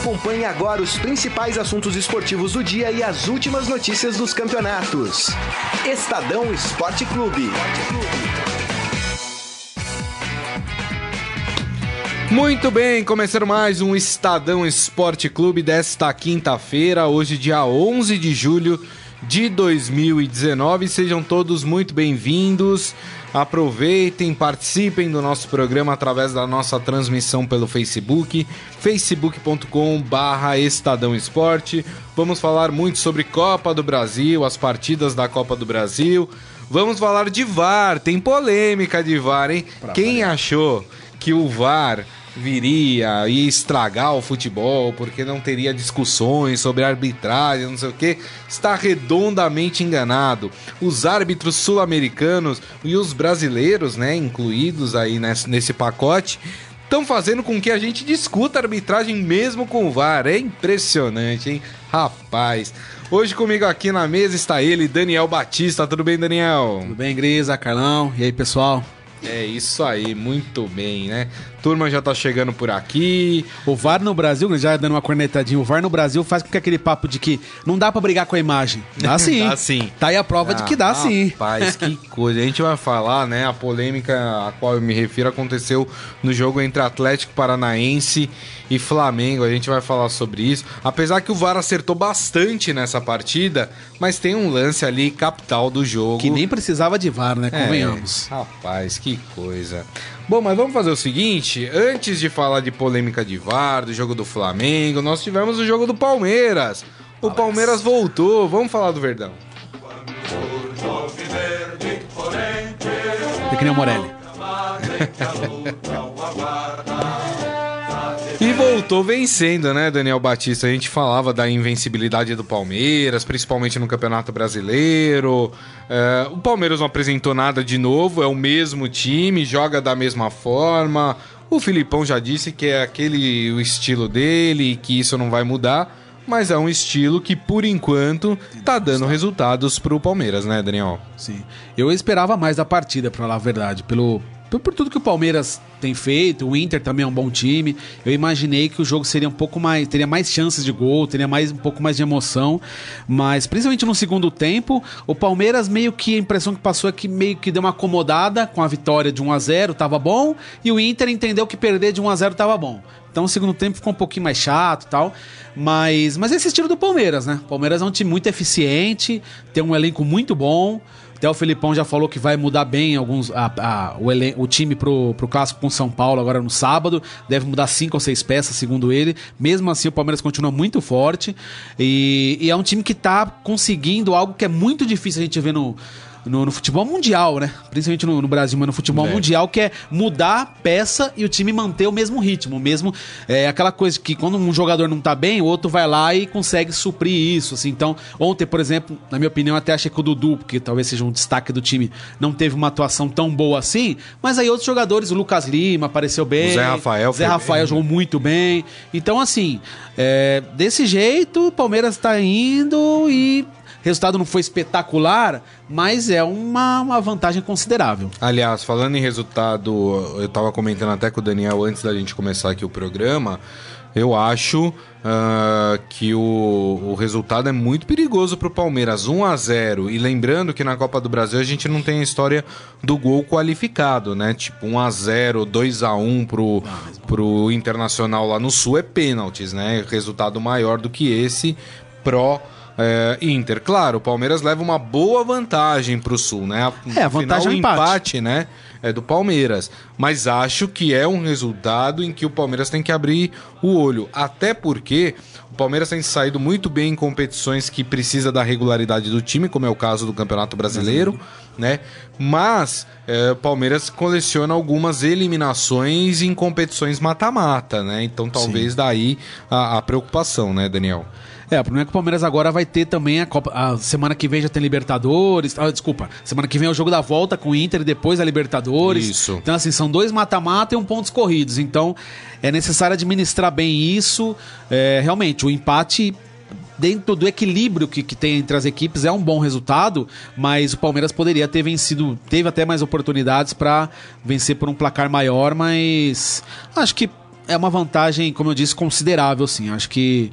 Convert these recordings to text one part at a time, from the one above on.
Acompanhe agora os principais assuntos esportivos do dia e as últimas notícias dos campeonatos. Estadão Esporte Clube. Muito bem, começando mais um Estadão Esporte Clube desta quinta-feira, hoje dia 11 de julho de 2019. Sejam todos muito bem-vindos. Aproveitem, participem do nosso programa através da nossa transmissão pelo Facebook, facebook.com/barra Estadão Esporte. Vamos falar muito sobre Copa do Brasil, as partidas da Copa do Brasil. Vamos falar de VAR, tem polêmica de VAR, hein? Pra Quem variar. achou que o VAR viria e estragar o futebol porque não teria discussões sobre arbitragem, não sei o que, está redondamente enganado. Os árbitros sul-americanos e os brasileiros, né, incluídos aí nesse, pacote, estão fazendo com que a gente discuta a arbitragem mesmo com o VAR. É impressionante, hein? Rapaz. Hoje comigo aqui na mesa está ele, Daniel Batista. Tudo bem, Daniel? Tudo bem, Grisa, Carlão. E aí, pessoal? É isso aí, muito bem, né? Turma já tá chegando por aqui. O VAR no Brasil, já dando uma cornetadinha, o VAR no Brasil faz com que aquele papo de que não dá para brigar com a imagem. Dá sim. dá sim. Tá aí a prova ah, de que dá rapaz, sim. Rapaz, que coisa. A gente vai falar, né? A polêmica a qual eu me refiro aconteceu no jogo entre Atlético Paranaense e Flamengo. A gente vai falar sobre isso. Apesar que o VAR acertou bastante nessa partida, mas tem um lance ali capital do jogo. Que nem precisava de VAR, né? Convenhamos. É, rapaz, que coisa. Bom, mas vamos fazer o seguinte: antes de falar de polêmica de VAR, do jogo do Flamengo, nós tivemos o jogo do Palmeiras. O Palmeiras voltou. Vamos falar do Verdão. É que nem o Morelli. E voltou vencendo, né, Daniel Batista? A gente falava da invencibilidade do Palmeiras, principalmente no Campeonato Brasileiro. É, o Palmeiras não apresentou nada de novo, é o mesmo time, joga da mesma forma. O Filipão já disse que é aquele o estilo dele, que isso não vai mudar. Mas é um estilo que, por enquanto, tá dando resultados pro Palmeiras, né, Daniel? Sim. Eu esperava mais da partida, pra falar a verdade. Pelo, por tudo que o Palmeiras tem feito, o Inter também é um bom time. Eu imaginei que o jogo seria um pouco mais, teria mais chances de gol, teria mais um pouco mais de emoção, mas principalmente no segundo tempo, o Palmeiras meio que a impressão que passou é que meio que deu uma acomodada com a vitória de 1 a 0, tava bom, e o Inter entendeu que perder de 1 a 0 tava bom. Então o segundo tempo ficou um pouquinho mais chato, tal, mas mas esse estilo do Palmeiras, né? O Palmeiras é um time muito eficiente, tem um elenco muito bom. Até o Felipão já falou que vai mudar bem alguns a, a, o, elen o time pro, pro clássico com São Paulo agora no sábado. Deve mudar cinco ou seis peças, segundo ele. Mesmo assim, o Palmeiras continua muito forte. E, e é um time que tá conseguindo algo que é muito difícil a gente ver no no, no futebol mundial, né? Principalmente no, no, Brasil, mas no futebol é. mundial, que é mudar a peça e o time manter o mesmo ritmo. Mesmo é aquela coisa que quando um jogador não tá bem, o outro vai lá e consegue suprir isso. Assim. Então, ontem, por exemplo, na minha opinião, até achei que o Dudu, que talvez seja um destaque do time, não teve uma atuação tão boa assim. Mas aí outros jogadores, o Lucas Lima apareceu bem. O Zé Rafael. Zé Rafael bem. jogou muito bem. Então, assim, é, desse jeito, o Palmeiras tá indo e resultado não foi espetacular, mas é uma, uma vantagem considerável. Aliás, falando em resultado, eu estava comentando até com o Daniel antes da gente começar aqui o programa. Eu acho uh, que o, o, resultado é muito perigoso para o Palmeiras, 1 a 0 E lembrando que na Copa do Brasil a gente não tem a história do gol qualificado, né? Tipo 1 a 0 2 a 1 pro, pro Internacional lá no Sul é pênaltis, né? Resultado maior do que esse pró é, Inter. Claro, o Palmeiras leva uma boa vantagem para o Sul, né? É, a vantagem Final, é o empate. empate, né? É do Palmeiras. Mas acho que é um resultado em que o Palmeiras tem que abrir o olho. Até porque o Palmeiras tem saído muito bem em competições que precisa da regularidade do time, como é o caso do Campeonato Brasileiro, né? Mas é, o Palmeiras coleciona algumas eliminações em competições mata-mata, né? Então talvez Sim. daí a, a preocupação, né, Daniel? É, o problema é que o Palmeiras agora vai ter também a Copa. A semana que vem já tem Libertadores. Ah, desculpa. Semana que vem é o jogo da volta com o Inter e depois a Libertadores. Isso. Então, assim, são dois mata-mata e um pontos corridos. Então, é necessário administrar bem isso. É, realmente, o empate dentro do equilíbrio que, que tem entre as equipes é um bom resultado, mas o Palmeiras poderia ter vencido, teve até mais oportunidades para vencer por um placar maior, mas acho que é uma vantagem, como eu disse, considerável, sim. Acho que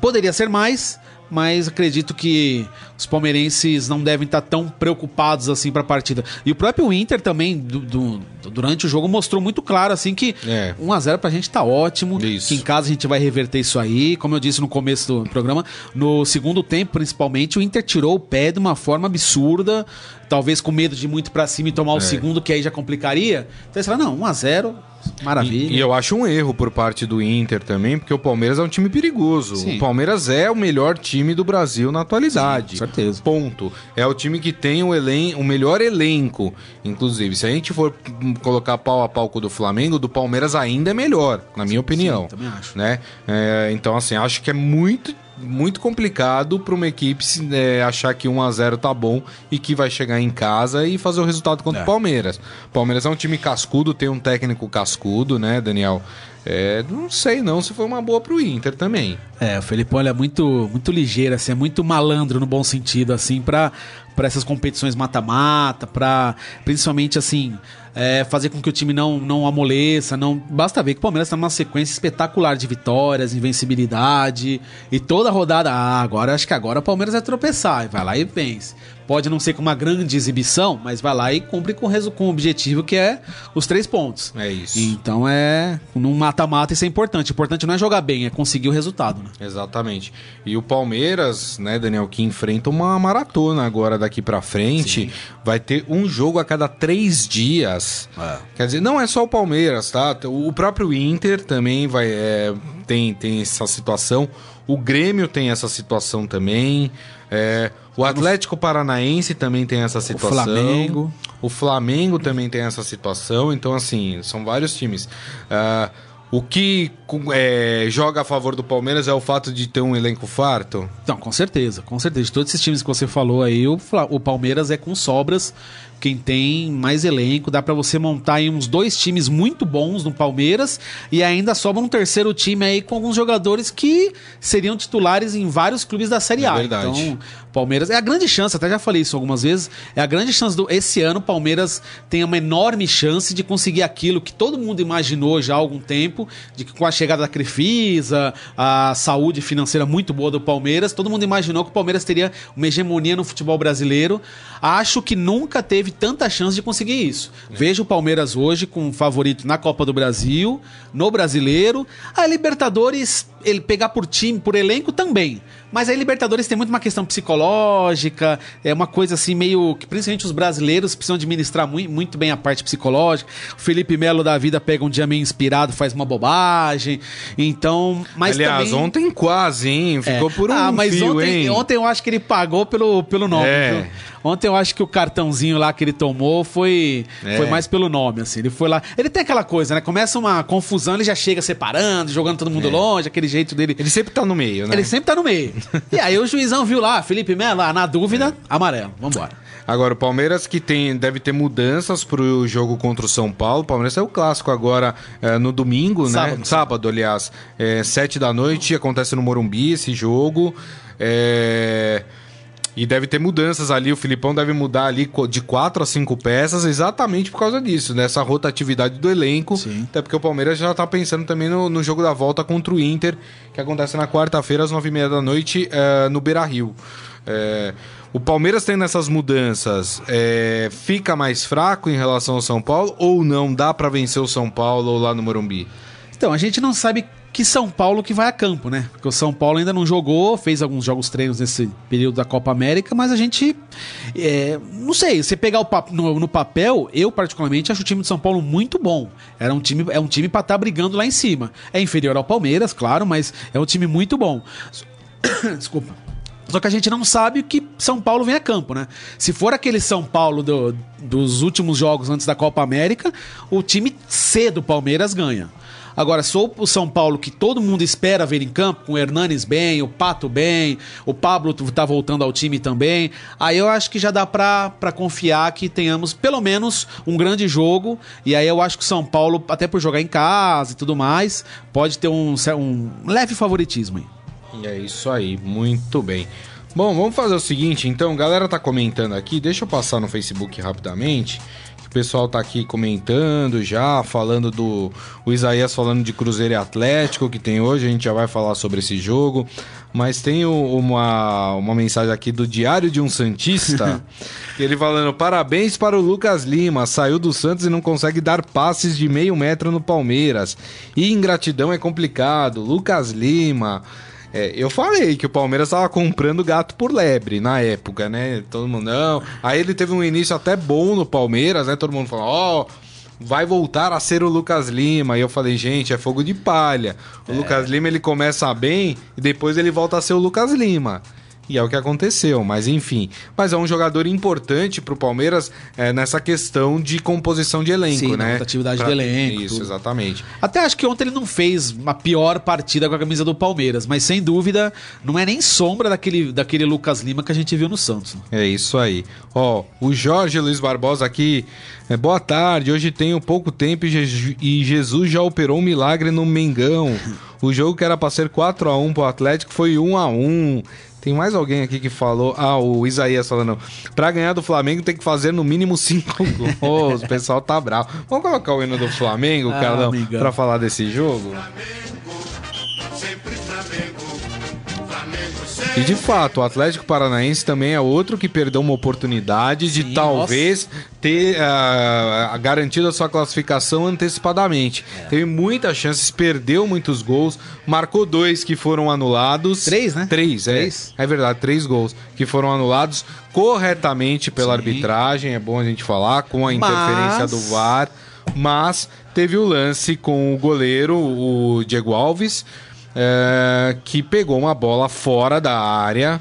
poderia ser mais, mas acredito que os palmeirenses não devem estar tão preocupados assim para a partida. E o próprio Inter também, do, do, durante o jogo, mostrou muito claro assim que É. 1 a 0 pra gente tá ótimo, Isso. que em casa a gente vai reverter isso aí. Como eu disse no começo do programa, no segundo tempo, principalmente, o Inter tirou o pé de uma forma absurda, talvez com medo de ir muito para cima e tomar o segundo, que aí já complicaria. Então você fala, não, 1 a 0 maravilha. E, e eu acho um erro por parte do Inter também, porque o Palmeiras é um time perigoso. Sim. O Palmeiras é o melhor time do Brasil na atualidade. Sim, certeza. Ponto. É o time que tem o, elen o melhor elenco. Inclusive, se a gente for colocar pau a pau com o do Flamengo, do Palmeiras ainda é melhor, na minha opinião. também acho. Né? É, então, assim, acho que é muito. Muito complicado para uma equipe é, achar que 1 a 0 tá bom e que vai chegar em casa e fazer o resultado contra É. o Palmeiras. O Palmeiras é um time cascudo, tem um técnico cascudo, né, Daniel? É, não sei não se foi uma boa pro Inter também. É, o Felipão é muito, muito ligeiro, assim, é muito malandro no bom sentido, assim, pra essas competições mata-mata, pra principalmente, assim, é, fazer com que o time não, não amoleça, não... Basta ver que o Palmeiras tá numa sequência espetacular de vitórias, invencibilidade, e toda rodada, ah, agora, acho que agora o Palmeiras vai tropeçar, e vai lá e vence. Pode não ser com uma grande exibição, mas vai lá e cumpre com, com o objetivo que é os três pontos. É isso. Então é. Num mata-mata isso é importante. O importante não é jogar bem, é conseguir o resultado, né? Exatamente. E o Palmeiras, né, Daniel, que enfrenta uma maratona agora daqui pra frente, vai ter um jogo a cada três dias. Quer dizer, não é só o Palmeiras, tá? O próprio Inter também vai é, tem, tem essa situação. O Grêmio tem essa situação também. É, o Atlético Paranaense também tem essa situação. Flamengo. O Flamengo também tem essa situação. Então, assim, são vários times. Ah, o que é, joga a favor do Palmeiras é o fato de ter um elenco farto? Então, com certeza, com certeza. De todos esses times que você falou aí, o, o Palmeiras é com sobras. Quem tem mais elenco, dá pra você montar aí uns dois times muito bons no Palmeiras e ainda sobra um terceiro time aí com alguns jogadores que seriam titulares em vários clubes da Série É A. verdade. Então, Palmeiras é a grande chance, até já falei isso algumas vezes, é a grande chance do esse ano o Palmeiras tem uma enorme chance de conseguir aquilo que todo mundo imaginou já há algum tempo, de que com a chegada da Crefisa, a saúde financeira muito boa do Palmeiras, todo mundo imaginou que o Palmeiras teria uma hegemonia no futebol brasileiro. Acho que nunca teve tanta chance de conseguir isso. Vejo o Palmeiras hoje com um favorito na Copa do Brasil, no Brasileiro, a Libertadores, ele pegar por time, por elenco também. Mas aí Libertadores tem muito uma questão psicológica, é uma coisa assim meio que principalmente os brasileiros precisam administrar muito, muito bem a parte psicológica. O Felipe Melo da vida pega um dia meio inspirado, faz uma bobagem. Então, mas Aliás, também... ontem quase, hein? Ficou É. por um ah, mas fio, ontem, hein? ontem eu acho que ele pagou pelo, pelo nome. É. Ontem eu acho que o cartãozinho lá que ele tomou foi, É. foi mais pelo nome, assim. Ele foi lá. Ele tem aquela coisa, né? Começa uma confusão, ele já chega separando, jogando todo mundo longe, aquele jeito dele. Ele sempre tá no meio, né? Ele sempre tá no meio. e aí o juizão viu lá, Felipe Melo, ah, na dúvida, amarelo. Vambora. Agora, o Palmeiras que tem, deve ter mudanças pro jogo contra o São Paulo. O Palmeiras é o clássico agora é, no domingo, Sábado. né? Sábado, aliás. É, sete da noite, acontece no Morumbi esse jogo. É, E deve ter mudanças ali. O Filipão deve mudar ali de quatro a cinco peças exatamente por causa disso, dessa rotatividade do elenco. Sim. Até porque o Palmeiras já tá pensando também no, no jogo da volta contra o Inter, que acontece na quarta-feira, às nove e meia da noite, eh, no Beira Rio. Eh, o Palmeiras tendo essas mudanças, eh, fica mais fraco em relação ao São Paulo ou não dá pra vencer o São Paulo lá no Morumbi? Então, a gente não sabe que São Paulo que vai a campo, né? Porque o São Paulo ainda não jogou, fez alguns jogos treinos nesse período da Copa América, mas a gente. é, não sei, você pegar o no, no papel, eu particularmente acho o time de São Paulo muito bom. Era um time, é um time pra estar brigando lá em cima. É inferior ao Palmeiras, claro, mas é um time muito bom. Desculpa. Só que a gente não sabe que São Paulo vem a campo, né? Se for aquele São Paulo do- dos últimos jogos antes da Copa América, o time C do Palmeiras ganha. Agora, sou o São Paulo que todo mundo espera ver em campo, com o Hernanes bem, o Pato bem, o Pablo tá voltando ao time também. Aí eu acho que já dá pra, pra confiar que tenhamos pelo menos um grande jogo. E aí eu acho que o São Paulo, até por jogar em casa e tudo mais, pode ter um, um leve favoritismo aí. E é isso aí, muito bem. Bom, vamos fazer o seguinte, então, galera tá comentando aqui, deixa eu passar no Facebook rapidamente, O pessoal tá aqui comentando já, falando do. O Isaías falando de Cruzeiro e Atlético que tem hoje, a gente já vai falar sobre esse jogo. Mas tem uma, uma mensagem aqui do Diário de um Santista, ele falando: parabéns para o Lucas Lima, saiu do Santos e não consegue dar passes de meio metro no Palmeiras. E ingratidão é complicado. Lucas Lima. É, eu falei que o Palmeiras estava comprando gato por lebre na época, né? Todo mundo não. Aí ele teve um início até bom no Palmeiras, né? Todo mundo falou: ó. Oh, vai voltar a ser o Lucas Lima. E eu falei, gente, é fogo de palha. O é. Lucas Lima ele começa bem e depois ele volta a ser o Lucas Lima. E é o que aconteceu, mas enfim. Mas é um jogador importante pro Palmeiras é, nessa questão de composição de elenco, Sim, né? atividade pra... do elenco. Isso, tudo. exatamente. Até acho que ontem ele não fez uma pior partida com a camisa do Palmeiras, mas sem dúvida não é nem sombra daquele, daquele Lucas Lima que a gente viu no Santos. É isso aí. Ó, o Jorge Luiz Barbosa aqui. É, boa tarde, hoje tenho pouco tempo e Jesus já operou um milagre no Mengão. O jogo que era para ser 4 a 1 pro Atlético foi 1 a 1 tem mais alguém aqui que falou. Ah, o Isaías falando. Pra ganhar do Flamengo tem que fazer no mínimo cinco gols. o pessoal tá bravo. Vamos colocar o hino do Flamengo, ah, Carlão, pra falar desse jogo? Flamengo, e de fato, o Atlético Paranaense também é outro que perdeu uma oportunidade Sim, de talvez nossa. ter uh, garantido a sua classificação antecipadamente. É. Teve muitas chances, perdeu muitos gols, marcou dois que foram anulados. Três, né? Três, é. Três. É verdade, três gols que foram anulados corretamente pela Sim. arbitragem, é bom a gente falar, com a interferência Mas... do VAR. Mas teve o lance com o goleiro, o Diego Alves é, que pegou uma bola fora da área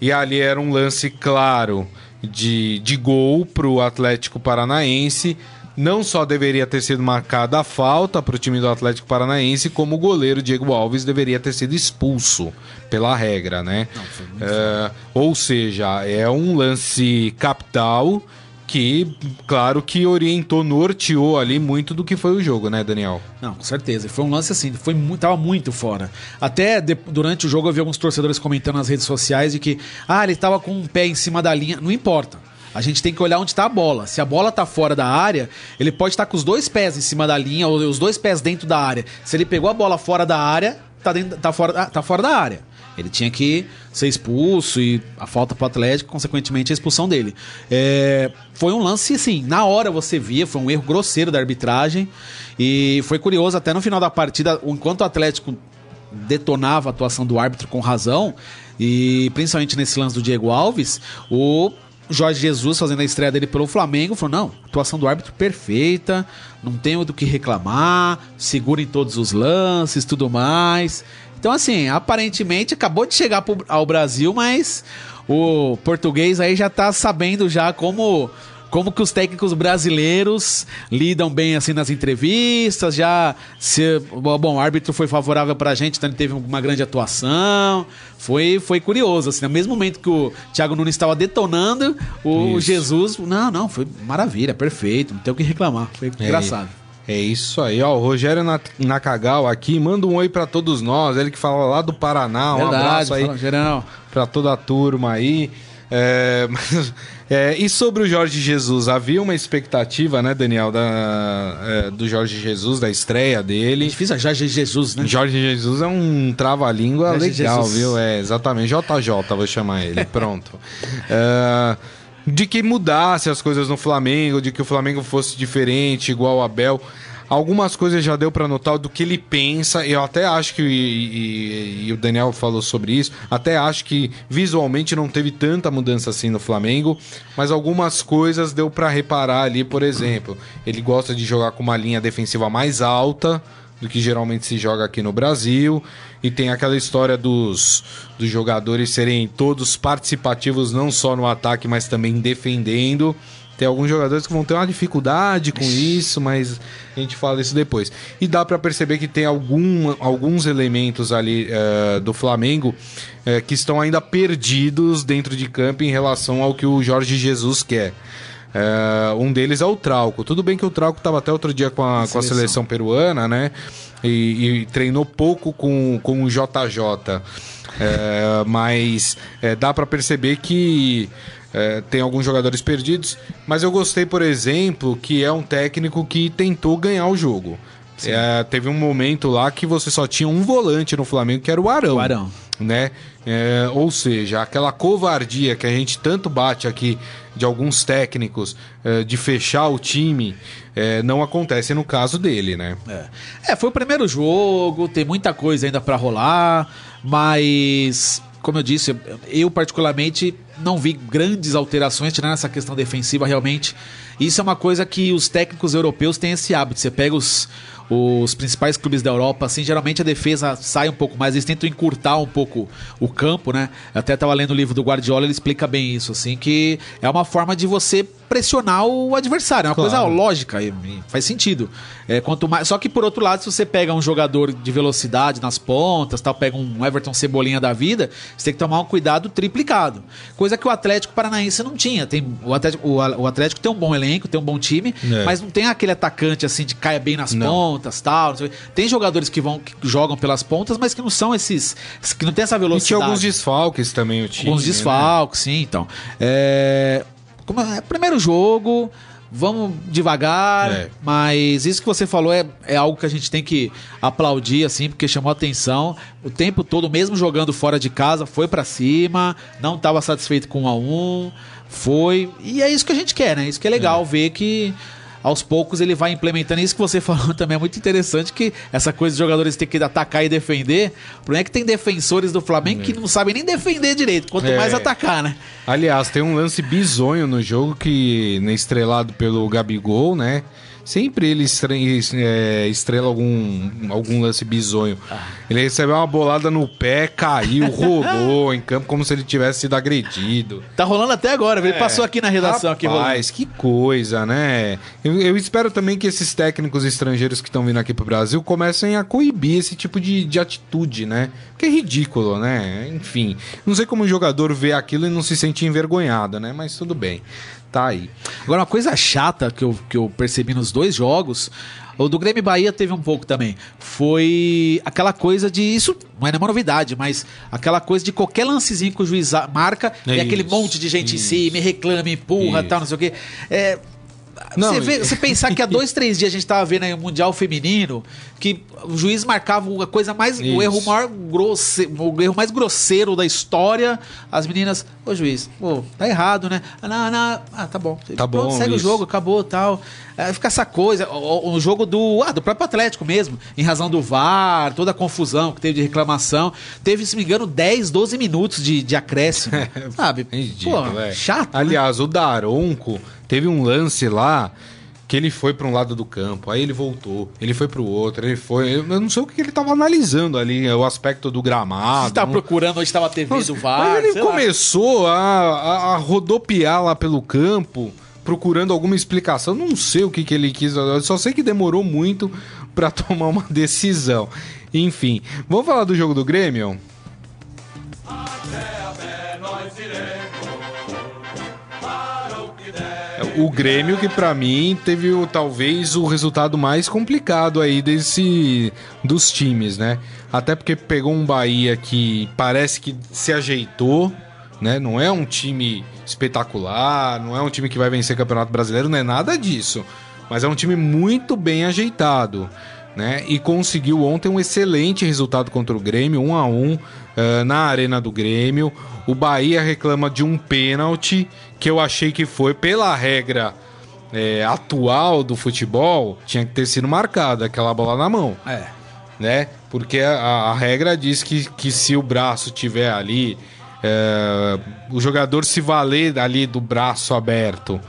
e ali era um lance claro de, de gol para o Atlético Paranaense. Não só deveria ter sido marcada a falta para o time do Atlético Paranaense, como o goleiro Diego Alves deveria ter sido expulso pela regra, né? Não, é, ou seja, é um lance capital que, claro, que orientou, norteou ali muito do que foi o jogo, né, Daniel? Não, com certeza. Foi um lance assim, foi muito, tava muito fora. Até de, durante o jogo eu vi alguns torcedores comentando nas redes sociais de que, ah, ele tava com um pé em cima da linha. Não importa. A gente tem que olhar onde está a bola. Se a bola está fora da área, ele pode estar tá com os dois pés em cima da linha ou os dois pés dentro da área. Se ele pegou a bola fora da área, tá, dentro, tá, fora, tá fora da área. Ele tinha que ser expulso e a falta para o Atlético, consequentemente, a expulsão dele. É, foi um lance, assim, na hora você via, foi um erro grosseiro da arbitragem. E foi curioso, até no final da partida, enquanto o Atlético detonava a atuação do árbitro com razão, e principalmente nesse lance do Diego Alves, o Jorge Jesus fazendo a estreia dele pelo Flamengo falou: não, atuação do árbitro perfeita, não tenho do que reclamar, segura em todos os lances, tudo mais. Então, assim, aparentemente acabou de chegar pro, ao Brasil, mas o português aí já tá sabendo já como como que os técnicos brasileiros lidam bem assim nas entrevistas, já se bom, o árbitro foi favorável pra gente, então ele teve uma grande atuação. Foi foi curioso assim, no mesmo momento que o Thiago Nunes estava detonando, o Isso. Jesus, não, não, foi maravilha, perfeito, não tem o que reclamar, foi é. engraçado. É isso aí, ó. O Rogério Nakagal aqui, manda um oi para todos nós. Ele que fala lá do Paraná. Um Verdade, abraço aí para toda a turma aí. É, mas, é, e sobre o Jorge Jesus, havia uma expectativa, né, Daniel, da, é, do Jorge Jesus, da estreia dele. É difícil Jorge Jesus, né? Jorge Jesus é um trava-língua legal, Jesus. viu? É, exatamente. JJ, vou chamar ele. Pronto. é, de que mudasse as coisas no Flamengo, de que o Flamengo fosse diferente, igual o Abel. Algumas coisas já deu para notar do que ele pensa. Eu até acho que, e, e, e, o Daniel falou sobre isso, até acho que visualmente não teve tanta mudança assim no Flamengo, mas algumas coisas deu para reparar ali, por exemplo. Ele gosta de jogar com uma linha defensiva mais alta do que geralmente se joga aqui no Brasil. E tem aquela história dos, dos jogadores serem todos participativos, não só no ataque, mas também defendendo. Tem alguns jogadores que vão ter uma dificuldade com isso, mas a gente fala isso depois. E dá para perceber que tem algum, alguns elementos ali uh, do Flamengo uh, que estão ainda perdidos dentro de campo em relação ao que o Jorge Jesus quer. Uh, um deles é o Trauco. Tudo bem que o Trauco estava até outro dia com a, a com a seleção peruana, né? E, e, treinou pouco com, com o JJ. É, mas é, dá para perceber que é, tem alguns jogadores perdidos, mas eu gostei, por exemplo, que é um técnico que tentou ganhar o jogo. É, teve um momento lá que você só tinha um volante no Flamengo, que era o Arão. O Arão. Né? É, ou seja, aquela covardia que a gente tanto bate aqui de alguns técnicos é, de fechar o time é, não acontece no caso dele, né? É. é, foi o primeiro jogo, tem muita coisa ainda pra rolar, mas como eu disse, eu particularmente não vi grandes alterações, tirando essa questão defensiva realmente. Isso é uma coisa que os técnicos europeus têm esse hábito. Você pega os, os principais clubes da Europa, assim, geralmente a defesa sai um pouco mais, eles tentam encurtar um pouco o campo, né? Eu até estava lendo o livro do Guardiola, ele explica bem isso, assim, que é uma forma de você pressionar o adversário, é uma Claro. coisa lógica, faz sentido. É, quanto mais, só que por outro lado, se você pega um jogador de velocidade nas pontas, tal, pega um Everton Cebolinha da vida, você tem que tomar um cuidado triplicado. Coisa que o Atlético Paranaense não tinha. Tem, o, Atlético, o, o Atlético tem um bom elenco, tem um bom time, É. mas não tem aquele atacante assim de caia bem nas Não. pontas, tal. o quê. Tem jogadores que vão que jogam pelas pontas, mas que não são esses que não tem essa E velocidade. tinha alguns desfalques também o time. Alguns né? desfalques, sim, então. É, como é, primeiro jogo, vamos devagar, É. mas isso que você falou é, é algo que a gente tem que aplaudir, assim, porque chamou atenção. O tempo todo, mesmo jogando fora de casa, foi pra cima, não estava satisfeito com um a um, foi. E é isso que a gente quer, né? Isso que é legal ver que. Aos poucos ele vai implementando isso que você falou também é muito interessante que essa coisa de jogadores ter que atacar e defender. O problema é que tem defensores do Flamengo que não sabem nem defender direito, quanto É. mais atacar, né? Aliás, tem um lance bizonho no jogo que, né, estrelado pelo Gabigol, né? Sempre ele é, estrela algum, algum lance bizonho. Ele recebeu uma bolada no pé, caiu, rolou em campo como se ele tivesse sido agredido. Tá rolando até agora, ele passou aqui na redação aqui rolando. Rapaz, que coisa, né? Eu, eu espero também que esses técnicos estrangeiros que estão vindo aqui pro Brasil comecem a coibir esse tipo de, de atitude, né? Porque é ridículo, né? Enfim, não sei como o jogador vê aquilo e não se sente envergonhado, né? Mas tudo bem, tá aí. Agora, uma coisa chata que eu, que eu percebi nos dois jogos, o do Grêmio e Bahia teve um pouco também, foi aquela coisa de. Isso não é nenhuma novidade, mas aquela coisa de qualquer lancezinho que o juiz marca É e aquele monte de gente em isso. cima, e reclama, empurra Isso. tal, não sei o quê. É. Não, você, vê- você pensar que há dois, três dias a gente tava vendo aí o Mundial Feminino, que o juiz marcava a coisa mais. Isso. o erro maior grosse, o erro mais grosseiro da história. As meninas, ô juiz, pô, tá errado, né? Ah, não, não, ah, tá bom. Tá bom, segue o isso. jogo, acabou tal. É, fica essa coisa, o, o jogo do, ah, do próprio Atlético mesmo, em razão do VAR, toda a confusão que teve de reclamação. Teve, se me engano, 10, 12 minutos de, de acréscimo. sabe? Ridículo, Pô, é. chato. né? Aliás, o Daronco teve um lance lá que ele foi para um lado do campo, aí ele voltou, ele foi para o outro, ele foi. Eu não sei o que ele tava analisando ali, o aspecto do gramado. Você tá procurando onde estava a TV Nossa, do VAR. Ele sei lá. começou a, a, rodopiar lá pelo campo, procurando alguma explicação. Não sei o que, que ele quis, só sei que demorou muito pra tomar uma decisão. Enfim, vamos falar do jogo do Grêmio? O Grêmio que pra mim teve talvez o resultado mais complicado aí desse dos times, né? Até porque pegou um Bahia que parece que se ajeitou, né? Não é um time espetacular, não é um time que vai vencer Campeonato Brasileiro, não é nada disso. Mas é um time muito bem ajeitado, né? E conseguiu ontem um excelente resultado contra o Grêmio, 1 a 1 eh, na arena do Grêmio. O Bahia reclama de um pênalti que eu achei que foi pela regra eh, atual do futebol, tinha que ter sido marcada aquela bola na mão É. né? Porque a, a regra diz que, que se o braço tiver ali, é, o jogador se valer ali do braço aberto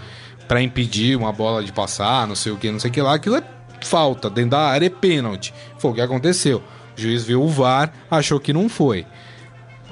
para impedir uma bola de passar, não sei o que, não sei o que lá, aquilo é falta, dentro da área é pênalti. Foi o que aconteceu. O juiz viu o VAR, achou que não foi.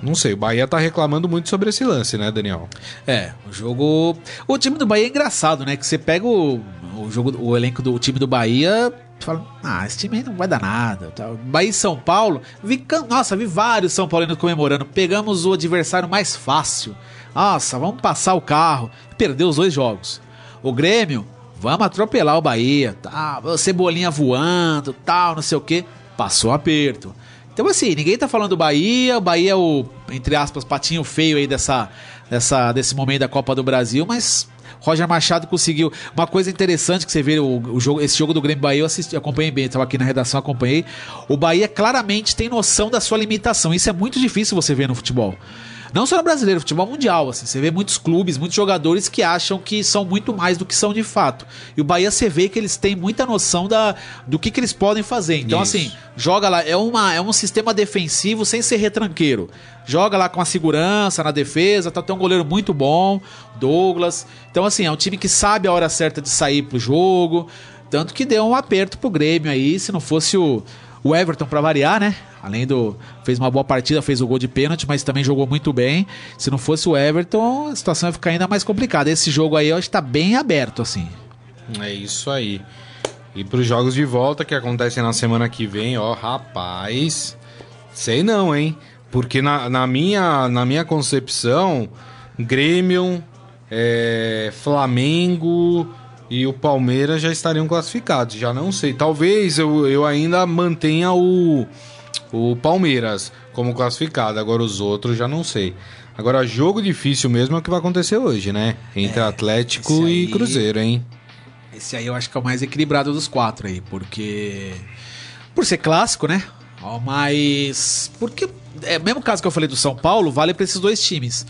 Não sei, o Bahia tá reclamando muito sobre esse lance, né, Daniel? É, o jogo. O time do Bahia é engraçado, né? Que você pega o, o jogo, o elenco do time do Bahia. Fala, ah, esse time aí não vai dar nada. Bahia e São Paulo. Vi, nossa, vi vários São Paulinos comemorando. Pegamos o adversário mais fácil. Nossa, vamos passar o carro. Perdeu os dois jogos. O Grêmio, vamos atropelar o Bahia. Tal, cebolinha voando, tal, não sei o que. Passou aperto. Então, assim, ninguém tá falando do Bahia. O Bahia é o, entre aspas, patinho feio aí dessa, dessa, desse momento da Copa do Brasil, mas Roger Machado conseguiu. Uma coisa interessante que você vê o, o jogo, esse jogo do Grêmio Bahia, eu assisti, acompanhei bem, estava aqui na redação, acompanhei. O Bahia claramente tem noção da sua limitação. Isso é muito difícil você ver no futebol. Não só no brasileiro, futebol mundial, assim. Você vê muitos clubes, muitos jogadores que acham que são muito mais do que são de fato. E o Bahia você vê que eles têm muita noção da, do que, que eles podem fazer. Então, Isso. assim, joga lá. É, uma, é um sistema defensivo sem ser retranqueiro. Joga lá com a segurança na defesa. Tá, tem um goleiro muito bom, Douglas. Então, assim, é um time que sabe a hora certa de sair pro jogo. Tanto que deu um aperto pro Grêmio aí. Se não fosse o, o Everton para variar, né? Além do. Fez uma boa partida, fez o gol de pênalti, mas também jogou muito bem. Se não fosse o Everton, a situação ia ficar ainda mais complicada. Esse jogo aí, eu acho que tá bem aberto, assim. É isso aí. E pros jogos de volta que acontecem na semana que vem, ó, rapaz. Sei não, hein? Porque na, na minha, na minha concepção, Grêmio, é, Flamengo e o Palmeiras já estariam classificados. Já não sei. Talvez eu, eu ainda mantenha o o Palmeiras como classificado. Agora os outros já não sei. Agora, jogo difícil mesmo é o que vai acontecer hoje, né? Entre é, Atlético aí, e Cruzeiro, hein? Esse aí eu acho que é o mais equilibrado dos quatro aí, porque. Por ser clássico, né? Mas. Porque. É, mesmo caso que eu falei do São Paulo, vale para esses dois times.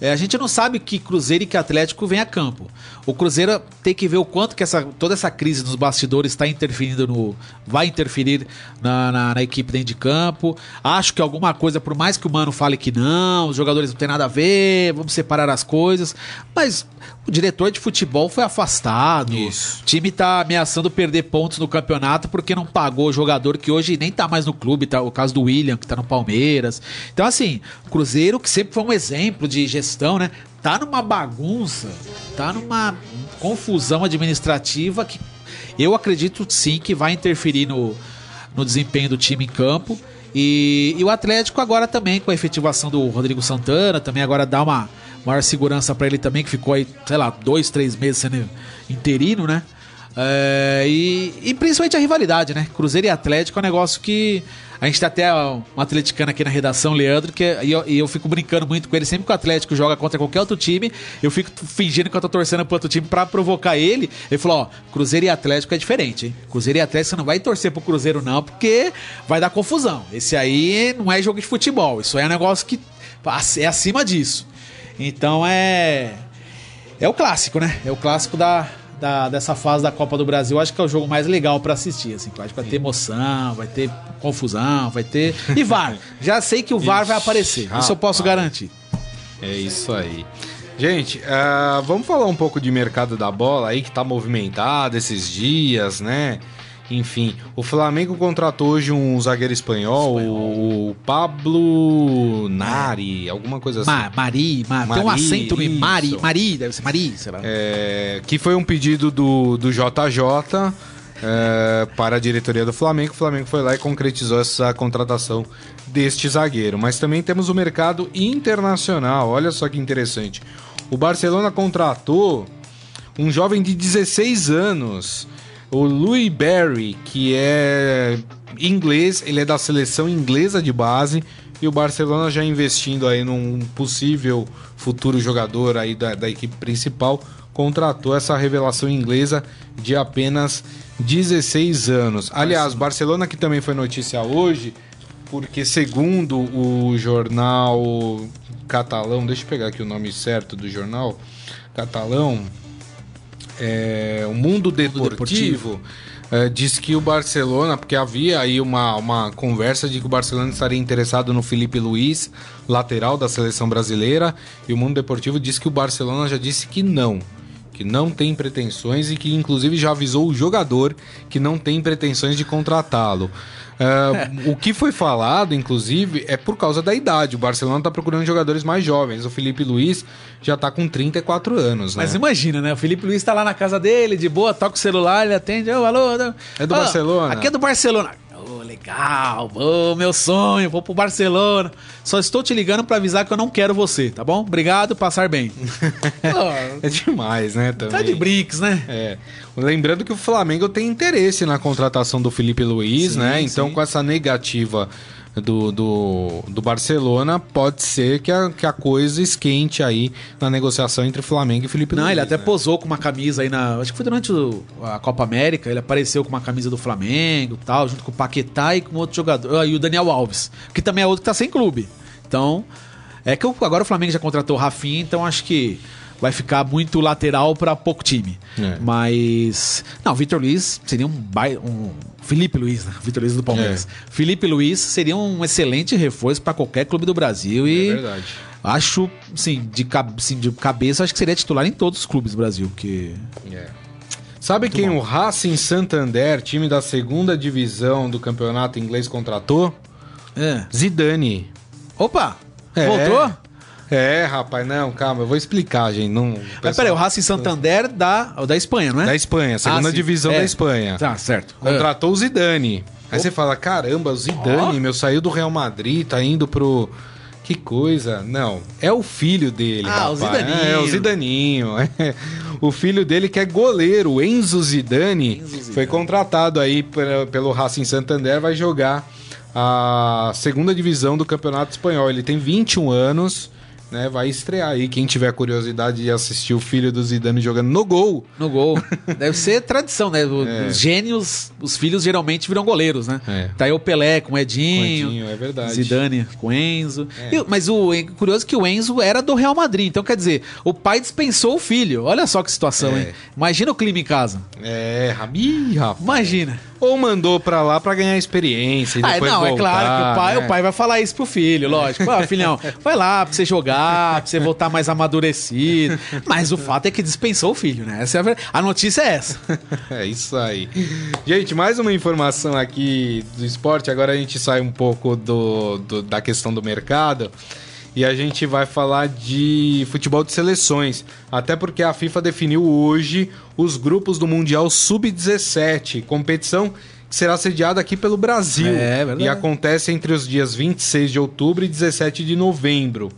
É, a gente não sabe que Cruzeiro e que Atlético vem a campo. O Cruzeiro tem que ver o quanto que essa, toda essa crise nos bastidores está interferindo no. vai interferir na, na, na, equipe dentro de campo. Acho que alguma coisa, por mais que o Mano fale que não, os jogadores não tem nada a ver, vamos separar as coisas. Mas o diretor de futebol foi afastado. Isso. O time está ameaçando perder pontos no campeonato porque não pagou o jogador que hoje nem está mais no clube, tá? O caso do William, que está no Palmeiras. Então, assim, o Cruzeiro, que sempre foi um exemplo de gestão questão, né? Tá numa bagunça, tá numa confusão administrativa que eu acredito sim que vai interferir no, no desempenho do time em campo. E, e o Atlético agora também, com a efetivação do Rodrigo Santana, também agora dá uma maior segurança para ele também, que ficou aí, sei lá, dois, três meses sendo interino, né? É, e, e, principalmente a rivalidade, né? Cruzeiro e Atlético é um negócio que. A gente tem até um atleticano aqui na redação, Leandro, que e eu, e eu, fico brincando muito com ele. Sempre que o Atlético joga contra qualquer outro time, eu fico fingindo que eu tô torcendo pro outro time pra provocar ele. Ele falou: ó, Cruzeiro e Atlético é diferente, hein? Cruzeiro e Atlético você não vai torcer pro Cruzeiro, não, porque vai dar confusão. Esse aí não é jogo de futebol. Isso aí é um negócio que é acima disso. Então é. É o clássico, né? É o clássico da, da, dessa fase da Copa do Brasil, acho que é o jogo mais legal para assistir. Assim, acho que vai ter emoção, vai ter confusão, vai ter. E VAR. Já sei que o VAR Ixi, vai aparecer. Rapaz. Isso eu posso garantir. É isso aí. Gente, uh, vamos falar um pouco de mercado da bola aí que tá movimentado esses dias, né? Enfim, o Flamengo contratou hoje um zagueiro espanhol, espanhol. o Pablo Nari, alguma coisa assim. Ma, Mari, Ma, Mari, tem um acento no Mari, Mari, deve ser Mari, sei lá. É, que foi um pedido do, do JJ é, para a diretoria do Flamengo. O Flamengo foi lá e concretizou essa contratação deste zagueiro. Mas também temos o mercado internacional, olha só que interessante. O Barcelona contratou um jovem de 16 anos o Louis Barry, que é inglês, ele é da seleção inglesa de base e o Barcelona já investindo aí num possível futuro jogador aí da, da equipe principal, contratou essa revelação inglesa de apenas 16 anos. Aliás, Barcelona que também foi notícia hoje, porque segundo o jornal catalão, deixa eu pegar aqui o nome certo do jornal catalão, é, o Mundo Deportivo, Deportivo. É, diz que o Barcelona, porque havia aí uma, uma conversa de que o Barcelona estaria interessado no Felipe Luiz, lateral da seleção brasileira, e o Mundo Deportivo diz que o Barcelona já disse que não, que não tem pretensões e que inclusive já avisou o jogador que não tem pretensões de contratá-lo. Uh, o que foi falado, inclusive, é por causa da idade. O Barcelona está procurando jogadores mais jovens. O Felipe Luiz já está com 34 anos, né? Mas imagina, né? O Felipe Luiz está lá na casa dele, de boa, toca o celular, ele atende. Ô, alô, É do Barcelona? Aqui é do Barcelona legal, oh, meu sonho, vou pro Barcelona. Só estou te ligando para avisar que eu não quero você, tá bom? Obrigado, passar bem. oh, é demais, né? Também. Tá de brinks, né? É. Lembrando que o Flamengo tem interesse na contratação do Felipe Luiz, sim, né? Então, sim. com essa negativa do, do, do Barcelona, pode ser que a, que a coisa esquente aí na negociação entre Flamengo e Felipe Não, Luiz, ele até né? posou com uma camisa aí na. Acho que foi durante o- a Copa América. Ele apareceu com uma camisa do Flamengo e tal, junto com o Paquetá e com outro jogador. ah, E o Daniel Alves, que também é outro que tá sem clube. Então, é que o- agora o Flamengo já contratou o Rafinha, então acho que vai ficar muito lateral pra pouco time. É. Mas. Não, o Vitor Luiz seria um. bai- um Felipe Luiz, né? Vitor Luiz do Palmeiras. Felipe Luiz seria um excelente reforço pra qualquer clube do Brasil e. É verdade. Acho, sim, de, assim, de cabeça, acho que seria titular em todos os clubes do Brasil, porque... É. Sabe quem o Racing Santander, time da segunda divisão do campeonato inglês, contratou? É. Zidane. Opa! É. Voltou? É, rapaz, não, calma, eu vou explicar, gente. Não, Mas peraí, o Racing Santander da, da Espanha, não é? Da Espanha, segunda Ah, divisão É. da Espanha. Tá, certo. Contratou o Zidane. Aí você fala, caramba, o Zidane, meu, saiu do Real Madrid, tá indo pro... Que coisa. Não, é o filho dele, Ah, o rapaz. Zidaninho. É, o Zidaninho. é. O filho dele que é goleiro, o Enzo Zidane, Enzo Zidane. foi contratado aí pelo Racing Santander, vai jogar a segunda divisão do Campeonato Espanhol. Ele tem 21 anos, né? Vai estrear aí. Quem tiver curiosidade de assistir o filho do Zidane jogando no gol, No gol. Deve ser tradição, né? É. Os gênios, os filhos geralmente viram goleiros, né? É. Tá aí o Pelé com o Edinho. Com Edinho, é verdade. Zidane com o Enzo. É. E- mas o é curioso que o Enzo era do Real Madrid. Então, quer dizer, o pai dispensou o filho. Olha só que situação, É. hein? Imagina o clima em casa. É, Rabi, rapaz. Imagina. Ou mandou pra lá pra ganhar experiência e Ah, não, é voltar, claro que o pai, né? o pai vai falar isso pro filho, lógico. Ah, filhão, vai lá pra você jogar, pra você voltar mais amadurecido. Mas o fato é que dispensou o filho, né? Essa é a, ver- a notícia é essa. É isso aí. Gente, mais uma informação aqui do esporte. Agora a gente sai um pouco do, do- da questão do mercado e a gente vai falar de futebol de seleções. Até porque a FIFA definiu hoje os grupos do Mundial Sub-17, competição que será sediada aqui pelo Brasil. É, verdade. E acontece entre os dias 26 de outubro e 17 de novembro.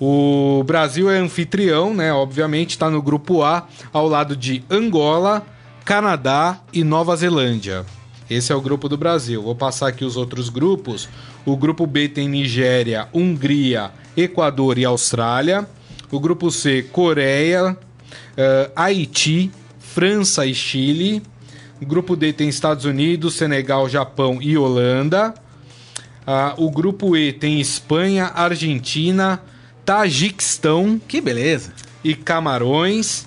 O Brasil é anfitrião, né? Obviamente está no grupo A, ao lado de Angola, Canadá e Nova Zelândia. Esse é o grupo do Brasil. Vou passar aqui os outros grupos. O grupo B tem Nigéria, Hungria, Equador e Austrália. O grupo C, Coreia, eh, Haiti, França e Chile. O grupo D tem Estados Unidos, Senegal, Japão e Holanda. Ah, o grupo E tem Espanha, Argentina, Tajiquistão Que beleza. e Camarões.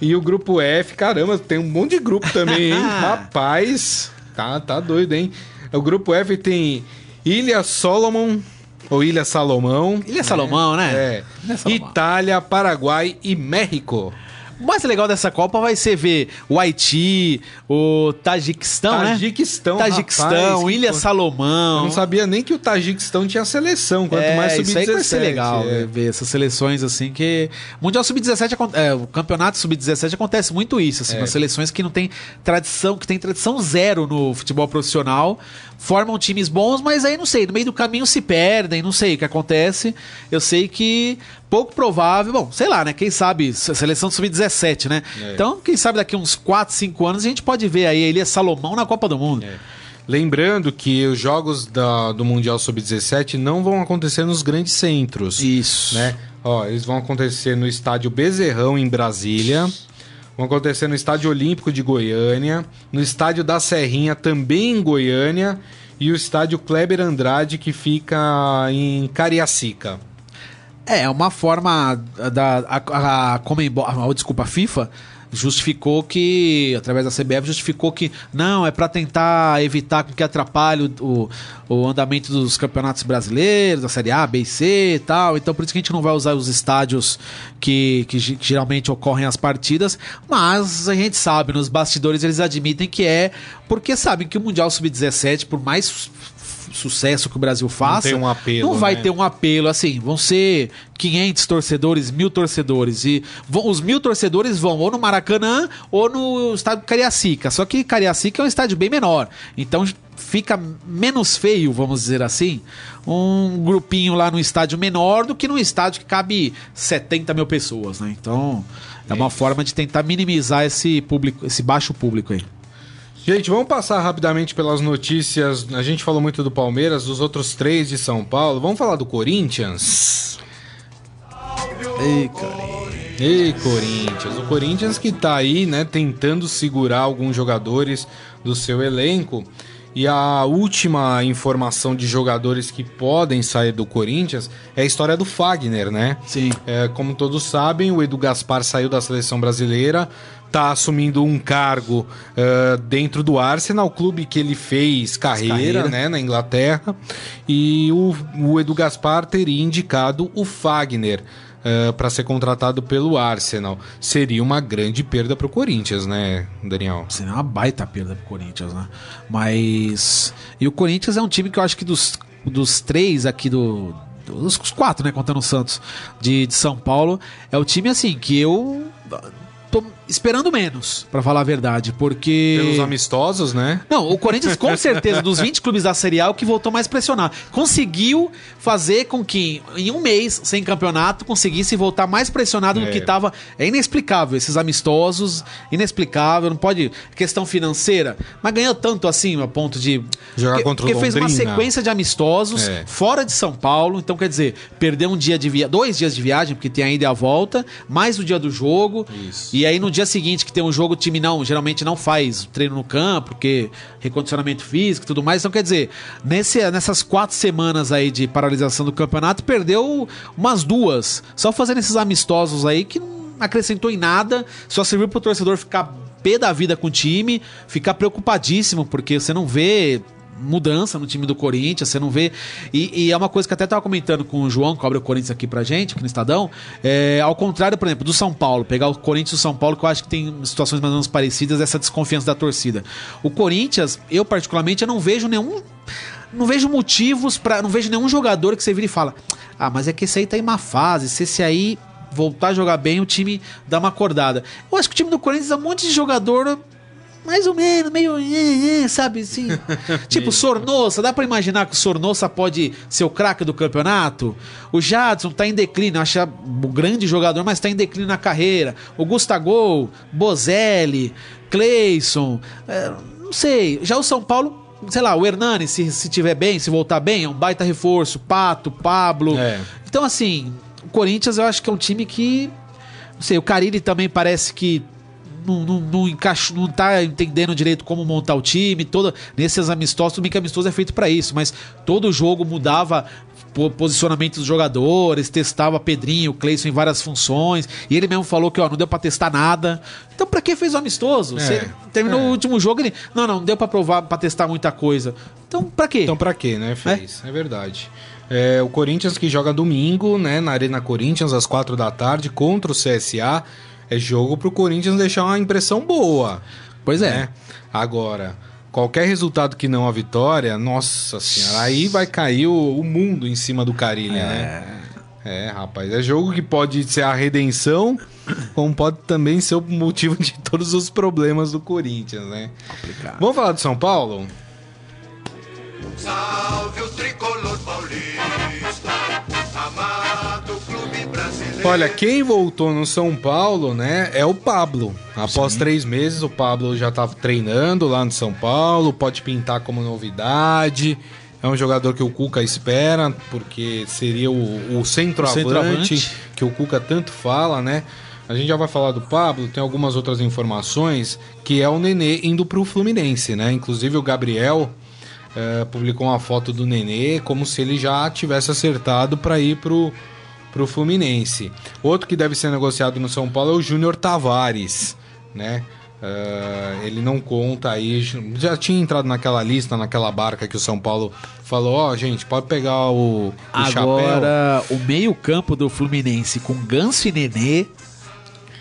E o grupo F, caramba, tem um monte de grupo também, hein? Rapaz, tá, tá doido, hein? O grupo F tem Ilha Solomon, ou Ilha Salomão. Ilha Salomão, né? É. Salomão. Itália, Paraguai e México. O mais legal dessa Copa vai ser ver o Haiti, o Tajiquistão, né? Tajiquistão, Tajiquistão, que Ilha co- Salomão. Eu não sabia nem que o Tajiquistão tinha seleção, quanto é, mais sub-17. isso aí que vai ser legal é. ver, ver essas seleções assim que mundial sub-17 acon- é, o campeonato sub-17 acontece muito isso assim É. nas seleções que não tem tradição que tem tradição zero no futebol profissional formam times bons mas aí não sei no meio do caminho se perdem não sei o que acontece eu sei que pouco provável bom sei lá né quem sabe se- seleção sub-17 né É. então quem sabe daqui uns 4, 5 anos a gente pode ver aí a Ilha Salomão na Copa do Mundo É. Lembrando que os jogos da- do Mundial Sub-17 não vão acontecer nos grandes centros. isso né? Ó, eles vão acontecer no estádio Bezerrão, em Brasília. Vão acontecer no estádio Olímpico de Goiânia. No estádio da Serrinha, também em Goiânia. E o estádio Kleber Andrade, que fica em Cariacica. É, uma forma da a, a, a- desculpa, a FIFA justificou que, através da CBF, justificou que não, é para tentar evitar que atrapalhe o, o, andamento dos campeonatos brasileiros, da Série A, B e C e tal. Então, por isso que a gente não vai usar os estádios que, que, ge- que geralmente ocorrem as partidas, mas a gente sabe, nos bastidores eles admitem que é porque sabem que o Mundial Sub-17, por mais sucesso que o Brasil faça, tem um apelo, não vai né? ter um apelo assim. Vão ser 500 torcedores, mil torcedores. E vão- os mil torcedores vão ou no Maracanã ou no estádio Cariacica. Só que Cariacica é um estádio bem menor. Então fica menos feio, vamos dizer assim, um grupinho lá no estádio menor do que num estádio que cabe 70 mil pessoas, né? Então é uma forma de tentar minimizar esse público, esse baixo público aí. Gente, vamos passar rapidamente pelas notícias. A gente falou muito do Palmeiras, dos outros três de São Paulo. Vamos falar do Corinthians? Ei, cara. Ei, Corinthians. O Corinthians que tá aí, né, tentando segurar alguns jogadores do seu elenco. E a última informação de jogadores que podem sair do Corinthians é a história do Fagner, né? Sim. É, como todos sabem, o Edu Gaspar saiu da seleção brasileira, tá assumindo um cargo uh, dentro do Arsenal, clube que ele fez carreira, carreira. Né, na Inglaterra. E o, o Edu Gaspar teria indicado o Fagner uh, para ser contratado pelo Arsenal. Seria uma grande perda para o Corinthians, né, Daniel? Seria uma baita perda para o Corinthians, né? Mas. E o Corinthians é um time que eu acho que dos, dos três aqui do. Dos quatro, né? Contando o Santos de, de São Paulo, é o time assim que eu tô esperando menos, para falar a verdade, porque. Pelos amistosos, né? Não, o Corinthians, com certeza, dos 20 clubes da Série A, é o que voltou mais pressionado. Conseguiu fazer com que, em um mês sem campeonato, conseguisse voltar mais pressionado é. do que estava. É inexplicável, esses amistosos, inexplicável, não pode. Questão financeira, mas ganhou tanto assim, a ponto de. Jogar que, contra o Porque fez uma sequência de amistosos é. fora de São Paulo, então quer dizer, perdeu um dia de viagem, dois dias de viagem, porque tem ainda a volta, mais o dia do jogo. Isso. E aí no dia seguinte que tem um jogo, o time não, geralmente não faz treino no campo, porque recondicionamento físico e tudo mais. Então, quer dizer, nesse, nessas quatro semanas aí de paralisação do campeonato, perdeu umas duas. Só fazendo esses amistosos aí que não acrescentou em nada, só serviu pro torcedor ficar pé da vida com o time, ficar preocupadíssimo, porque você não vê mudança no time do Corinthians, você não vê. E, e, é uma coisa que até tava comentando com o João, que cobre o Corinthians aqui pra gente, aqui no Estadão. É, ao contrário, por exemplo, do São Paulo, pegar o Corinthians e o São Paulo, que eu acho que tem situações mais ou menos parecidas, essa desconfiança da torcida. O Corinthians, eu particularmente, eu não vejo nenhum. Não vejo motivos para Não vejo nenhum jogador que você vira e fala: Ah, mas é que esse aí tá em uma fase, se esse aí voltar a jogar bem, o time dá uma acordada. Eu acho que o time do Corinthians é um monte de jogador mais ou menos, meio. Sabe assim? tipo, Sornossa, dá para imaginar que o Sornossa pode ser o craque do campeonato? O Jadson tá em declínio, acha um grande jogador, mas tá em declínio na carreira. O Gustavo, Bozelli, Cleison, é, não sei. Já o São Paulo sei lá, o Hernani, se, se tiver bem, se voltar bem, é um baita reforço. Pato, Pablo. É. Então, assim, o Corinthians eu acho que é um time que. Não sei, o Carilli também parece que não, não, não, encaixo, não tá entendendo direito como montar o time. Todo, nesses amistosos, tudo bem que amistoso é feito para isso, mas todo jogo mudava posicionamento dos jogadores, testava Pedrinho, Cleison em várias funções, e ele mesmo falou que ó, não deu para testar nada. Então para que fez o amistoso? É, terminou é. o último jogo ele, não, não, não deu para provar, para testar muita coisa. Então para quê? Então para quê, né, fez? É, é verdade. É, o Corinthians que joga domingo, né, na Arena Corinthians às quatro da tarde contra o CSA. É jogo pro Corinthians deixar uma impressão boa. Pois é. Né? Agora, qualquer resultado que não a vitória, nossa senhora, aí vai cair o, o mundo em cima do Carilha, é. né? É, rapaz, é jogo que pode ser a redenção, como pode também ser o motivo de todos os problemas do Corinthians, né? Complicado. Vamos falar do São Paulo? Salve o tricolor paulista, Olha, quem voltou no São Paulo, né, é o Pablo. Após Sim. três meses, o Pablo já estava treinando lá no São Paulo, pode pintar como novidade. É um jogador que o Cuca espera, porque seria o, o centroavante, centroavante que o Cuca tanto fala, né? A gente já vai falar do Pablo, tem algumas outras informações, que é o Nenê indo para o Fluminense, né? Inclusive o Gabriel é, publicou uma foto do Nenê como se ele já tivesse acertado para ir pro, pro Fluminense. Outro que deve ser negociado no São Paulo é o Júnior Tavares, né? Uh, ele não conta aí, já tinha entrado naquela lista, naquela barca que o São Paulo falou: Ó, oh, gente, pode pegar o, o Agora, chapéu. o meio-campo do Fluminense com Ganso e Nenê.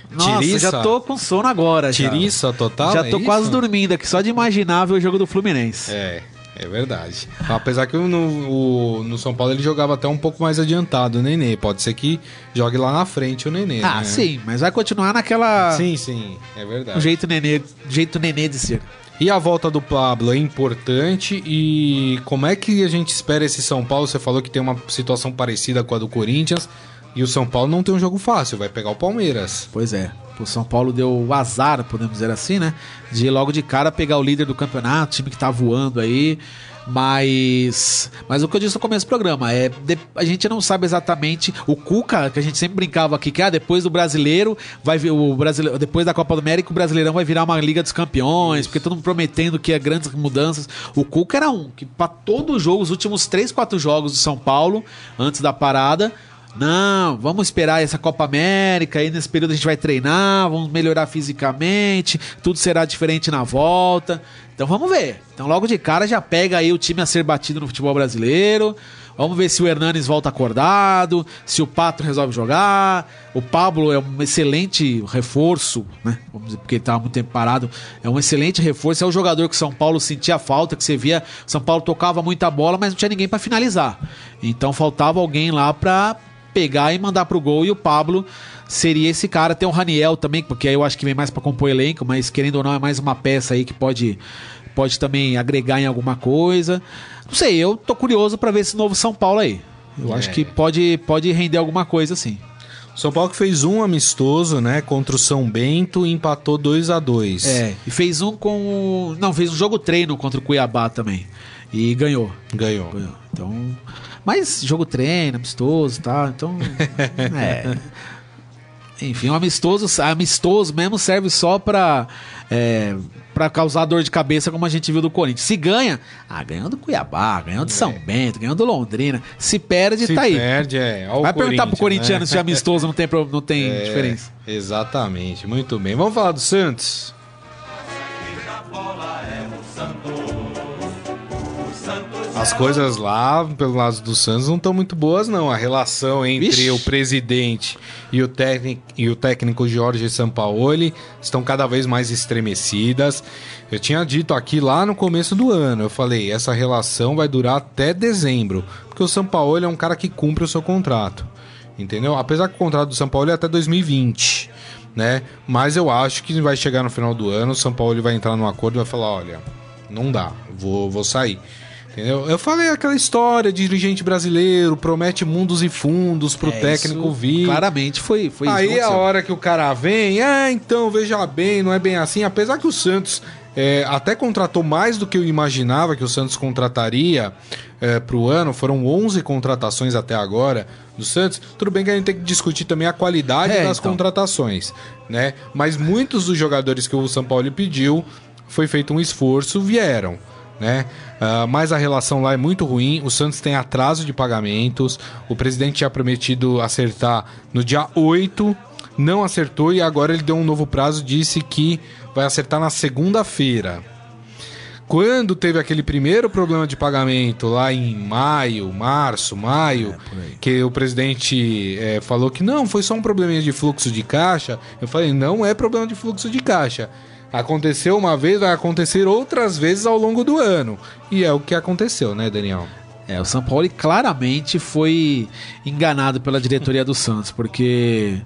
Nossa, Tiriça. já tô com sono agora. Tiriça total? Já tô é quase dormindo aqui, só de imaginar ver o jogo do Fluminense. É. É verdade. Apesar que no, o, no São Paulo ele jogava até um pouco mais adiantado o Nenê. Pode ser que jogue lá na frente o Nenê. Ah, né? sim, mas vai continuar naquela. Sim, sim, é verdade. O jeito Nenê, jeito Nenê de ser. E a volta do Pablo é importante e como é que a gente espera esse São Paulo? Você falou que tem uma situação parecida com a do Corinthians e o São Paulo não tem um jogo fácil, vai pegar o Palmeiras. Pois é. O São Paulo deu o azar, podemos dizer assim, né? De logo de cara pegar o líder do campeonato, time que tá voando aí. Mas. Mas o que eu disse no começo do programa é. de- a gente não sabe exatamente. O Cuca, que a gente sempre brincava aqui, que ah, depois do brasileiro, vai vir o brasileiro. Depois da Copa do América, o brasileirão vai virar uma Liga dos Campeões, porque todo mundo prometendo que é grandes mudanças. O Cuca era um, que pra todo jogo, os últimos 3, 4 jogos do São Paulo, antes da parada. Não, vamos esperar essa Copa América, aí nesse período a gente vai treinar, vamos melhorar fisicamente, tudo será diferente na volta. Então vamos ver. Então logo de cara já pega aí o time a ser batido no futebol brasileiro. Vamos ver se o Hernanes volta acordado, se o Pato resolve jogar. O Pablo é um excelente reforço, né? Vamos dizer, porque ele estava muito tempo parado. É um excelente reforço. É o jogador que o São Paulo sentia falta, que você via. São Paulo tocava muita bola, mas não tinha ninguém para finalizar. Então faltava alguém lá para pegar e mandar pro gol. E o Pablo seria esse cara. Tem o Raniel também, porque aí eu acho que vem mais para compor elenco, mas querendo ou não, é mais uma peça aí que pode, pode também agregar em alguma coisa. Não sei, eu tô curioso para ver esse novo São Paulo aí. Eu É. acho que pode, pode render alguma coisa assim. São Paulo que fez um amistoso, né, contra o São Bento e empatou 2 a 2 É, e fez um com. Não, fez um jogo treino contra o Cuiabá também. E ganhou. Ganhou. Ganhou. Então. Mas jogo treino, amistoso e tal. Então. é. Enfim, um amistoso, amistoso mesmo serve só pra. É, pra causar dor de cabeça, como a gente viu do Corinthians. Se ganha, ah, ganhou do Cuiabá, ganhou de São Bento, ganhou do Londrina. Se perde, É. Se tá aí. perde, é. O Vai perguntar pro Corinthians, corintiano né? se é amistoso não tem, não tem É, diferença. Exatamente, muito bem. Vamos falar do Santos? As coisas lá, pelo lado do Santos, não estão muito boas, não. A relação entre o presidente e o, técnico, e o técnico Jorge Sampaoli estão cada vez mais estremecidas. Eu tinha dito aqui lá no começo do ano, eu falei, essa relação vai durar até dezembro, porque o Sampaoli é um cara que cumpre o seu contrato. Entendeu? Apesar que o contrato do São Paulo é até 2020, né? Mas eu acho que vai chegar no final do ano, o São Paulo vai entrar num acordo e vai falar, olha, não dá, vou, vou sair. Entendeu? Eu falei aquela história de dirigente brasileiro, promete mundos e fundos pro É, técnico vir. Claramente foi, foi Aí a hora que o cara vem, ah, então, veja bem, não é bem assim. Apesar que o Santos é, até contratou mais do que eu imaginava que o Santos contrataria é, pro ano, foram 11 contratações até agora do Santos. Tudo bem que a gente tem que discutir também a qualidade É, das então. contratações, né? Mas muitos dos jogadores que o São Paulo pediu, foi feito um esforço, vieram. Né? Ah, mas a relação lá é muito ruim. O Santos tem atraso de pagamentos. O presidente tinha prometido acertar no dia 8, não acertou e agora ele deu um novo prazo. Disse que vai acertar na segunda-feira. Quando teve aquele primeiro problema de pagamento lá em maio, março, maio, que o presidente eh, falou que não, foi só um probleminha de fluxo de caixa. Eu falei, não é problema de fluxo de caixa. Aconteceu uma vez, vai acontecer outras vezes ao longo do ano. E é o que aconteceu, né, Daniel? É, o São Paulo claramente foi enganado pela diretoria do Santos, porque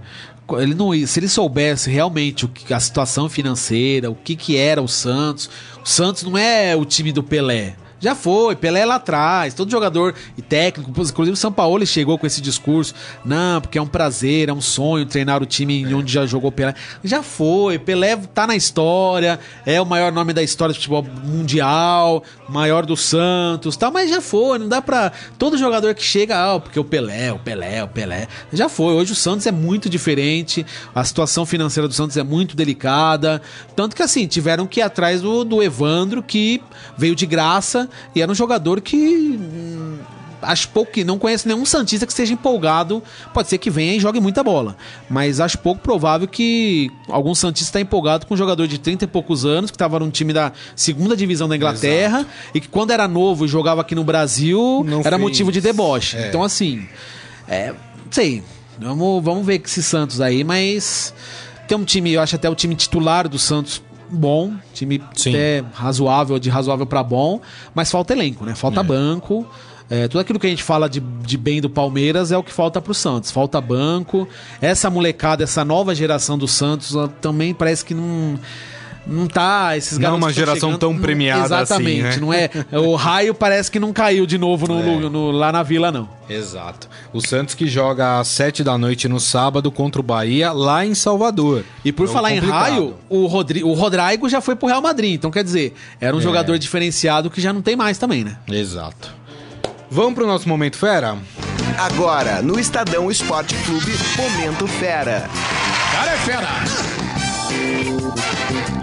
ele não, se ele soubesse realmente o que, a situação financeira, o que, que era o Santos, o Santos não é o time do Pelé. Já foi, Pelé é lá atrás, todo jogador e técnico, inclusive o São Paulo chegou com esse discurso, não, porque é um prazer, é um sonho treinar o time em onde já jogou Pelé. Já foi, Pelé tá na história, é o maior nome da história do futebol mundial, maior do Santos, tal, mas já foi, não dá pra todo jogador que chega, ah, porque o Pelé, o Pelé, o Pelé, já foi. Hoje o Santos é muito diferente, a situação financeira do Santos é muito delicada, tanto que assim, tiveram que ir atrás do, do Evandro, que veio de graça e era um jogador que acho pouco que não conhece nenhum Santista que esteja empolgado. Pode ser que venha e jogue muita bola. Mas acho pouco provável que algum Santista está empolgado com um jogador de 30 e poucos anos, que estava num time da segunda divisão da Inglaterra, e que quando era novo e jogava aqui no Brasil, Não era fez. motivo de deboche. É. Então, assim, é, não sei. Vamos, vamos ver com esses Santos aí, mas tem um time, eu acho até o time titular do Santos bom, time Sim. até razoável, de razoável pra bom, mas falta elenco, né? Falta banco. É, tudo aquilo que a gente fala de, de bem do Palmeiras é o que falta pro Santos. Falta banco. Essa molecada, essa nova geração do Santos também parece que não. não tá esses Não é uma geração chegando, tão premiada assim, Exatamente, né? não é. O raio parece que não caiu de novo no, É. no- no- lá na vila, não. Exato. O Santos que joga às 7 da noite no sábado contra o Bahia, lá em Salvador. E por Jogo falar em complicado. raio, o, Rodri, o Rodrigo já foi pro Real Madrid. Então, quer dizer, era um É. jogador diferenciado que já não tem mais também, né? Exato. Vamos pro nosso Momento Fera? Agora, no Estadão Esporte Clube, Momento Fera. Cara é fera!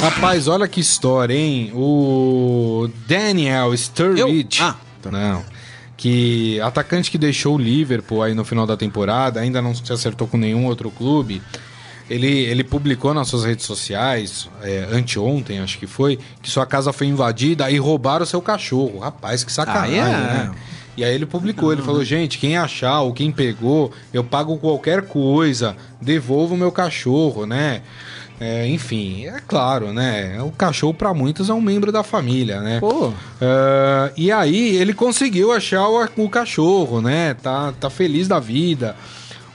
Rapaz, olha que história, hein? O Daniel Sturridge. Eu? Ah, Não. Que atacante que deixou o Liverpool aí no final da temporada, ainda não se acertou com nenhum outro clube. Ele, ele publicou nas suas redes sociais, é, anteontem, acho que foi, que sua casa foi invadida e roubaram o seu cachorro. Rapaz, que sacanagem, Ah, é? né? E aí ele publicou, ele falou, gente, quem achar ou quem pegou, eu pago qualquer coisa, devolvo o meu cachorro, né? É, enfim, é claro, né? O cachorro para muitos é um membro da família, né? Pô. É, e aí ele conseguiu achar o, o cachorro, né? Tá, tá feliz da vida.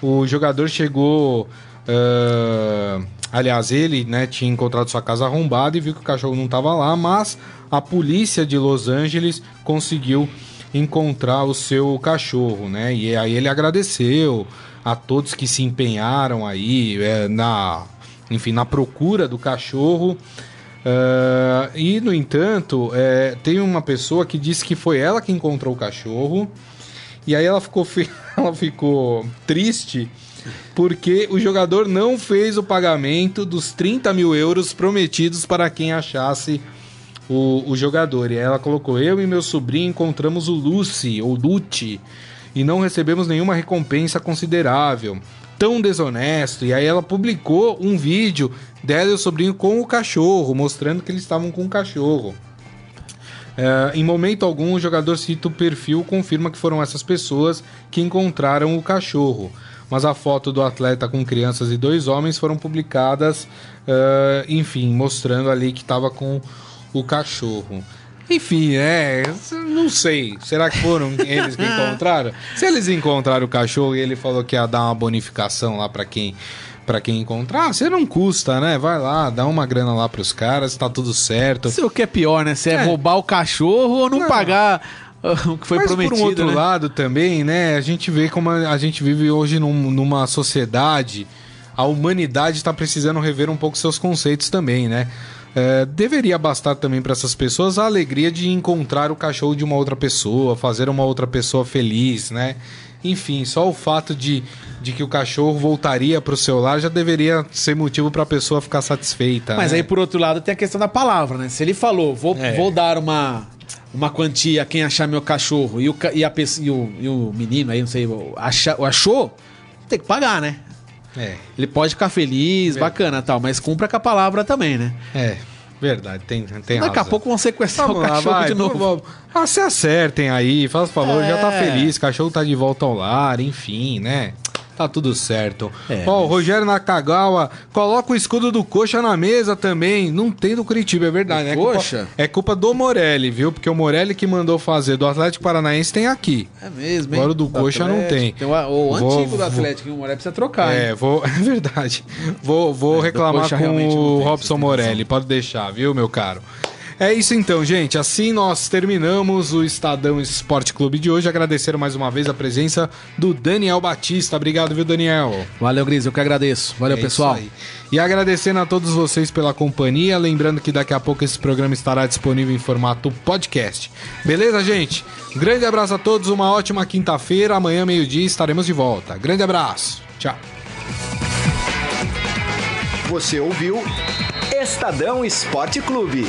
O jogador chegou. é, aliás, ele né, tinha encontrado sua casa arrombada e viu que o cachorro não estava lá, mas a polícia de Los Angeles conseguiu encontrar o seu cachorro, né? E aí ele agradeceu a todos que se empenharam aí é, na, enfim, na procura do cachorro. É, e, no entanto, é, tem uma pessoa que disse que foi ela que encontrou o cachorro. E aí ela ficou, ela ficou triste porque o jogador não fez o pagamento dos 30 mil euros prometidos para quem achasse o jogador. E ela colocou: Eu e meu sobrinho encontramos o Lucy, ou Lute, e não recebemos nenhuma recompensa considerável. Tão desonesto. E aí ela publicou um vídeo dela e o sobrinho com o cachorro, mostrando que eles estavam com o cachorro. É, em momento algum, o jogador cita o perfil confirma que foram essas pessoas que encontraram o cachorro. Mas a foto do atleta com crianças e dois homens foram publicadas, é, enfim, mostrando ali que estava com o cachorro. Enfim, é. Não sei. Será que foram eles que encontraram? Se eles encontraram o cachorro e ele falou que ia dar uma bonificação lá pra quem para quem encontrar, você não custa, né? Vai lá, dá uma grana lá pros caras, tá tudo certo. Sei o que é pior, né? Se é, É. roubar o cachorro ou não, Não. pagar uh, o que foi Mas prometido. por um outro né? lado também, né? A gente vê como a, a gente vive hoje num- numa sociedade, a humanidade está precisando rever um pouco seus conceitos também, né? É, deveria bastar também para essas pessoas a alegria de encontrar o cachorro de uma outra pessoa, fazer uma outra pessoa feliz, né? Enfim, só o fato de, de que o cachorro voltaria para o seu lar já deveria ser motivo para a pessoa ficar satisfeita. Mas né? aí, por outro lado, tem a questão da palavra, né? Se ele falou, vou, É. vou dar uma, uma quantia a quem achar meu cachorro e o, e a, e o, e o menino aí, não sei, acha, achou, tem que pagar, né? É, Ele pode ficar feliz, bacana tal, mas cumpra com a palavra também, né? é, verdade, tem, tem Daqui a razão. pouco vão sequestrar Vamos o lá, cachorro vai, de novo. vamos- Ah, se acertem aí, faz favor, já tá É. feliz, cachorro tá de volta ao lar, enfim, né? Tá tudo certo. É, Ó, o Rogério Nakagawa, coloca o escudo do Coxa na mesa também. Não tem do Curitiba, é verdade. Do né? É culpa- Coxa? É culpa do Morelli, viu? Porque o Morelli que mandou fazer do Atlético Paranaense tem aqui. É mesmo, Agora o do Coxa não tem. Tem o, o Vou- antigo do vou- Atlético, que o Moré precisa trocar. hein? É, vou, é verdade. Vou, vou É, do reclamar com o Robson Morelli. Pode deixar, viu, meu caro? É isso então, gente. Assim nós terminamos o Estadão Esporte Clube de hoje. Agradecer mais uma vez a presença do Daniel Batista. Obrigado, viu, Daniel? Valeu, Gris, eu que agradeço. Valeu, É pessoal. isso aí. E agradecendo a todos vocês pela companhia. Lembrando que daqui a pouco esse programa estará disponível em formato podcast. Beleza, gente? Grande abraço a todos. Uma ótima quinta-feira. Amanhã, meio-dia, estaremos de volta. Grande abraço. Tchau. Você ouviu Estadão Esporte Clube.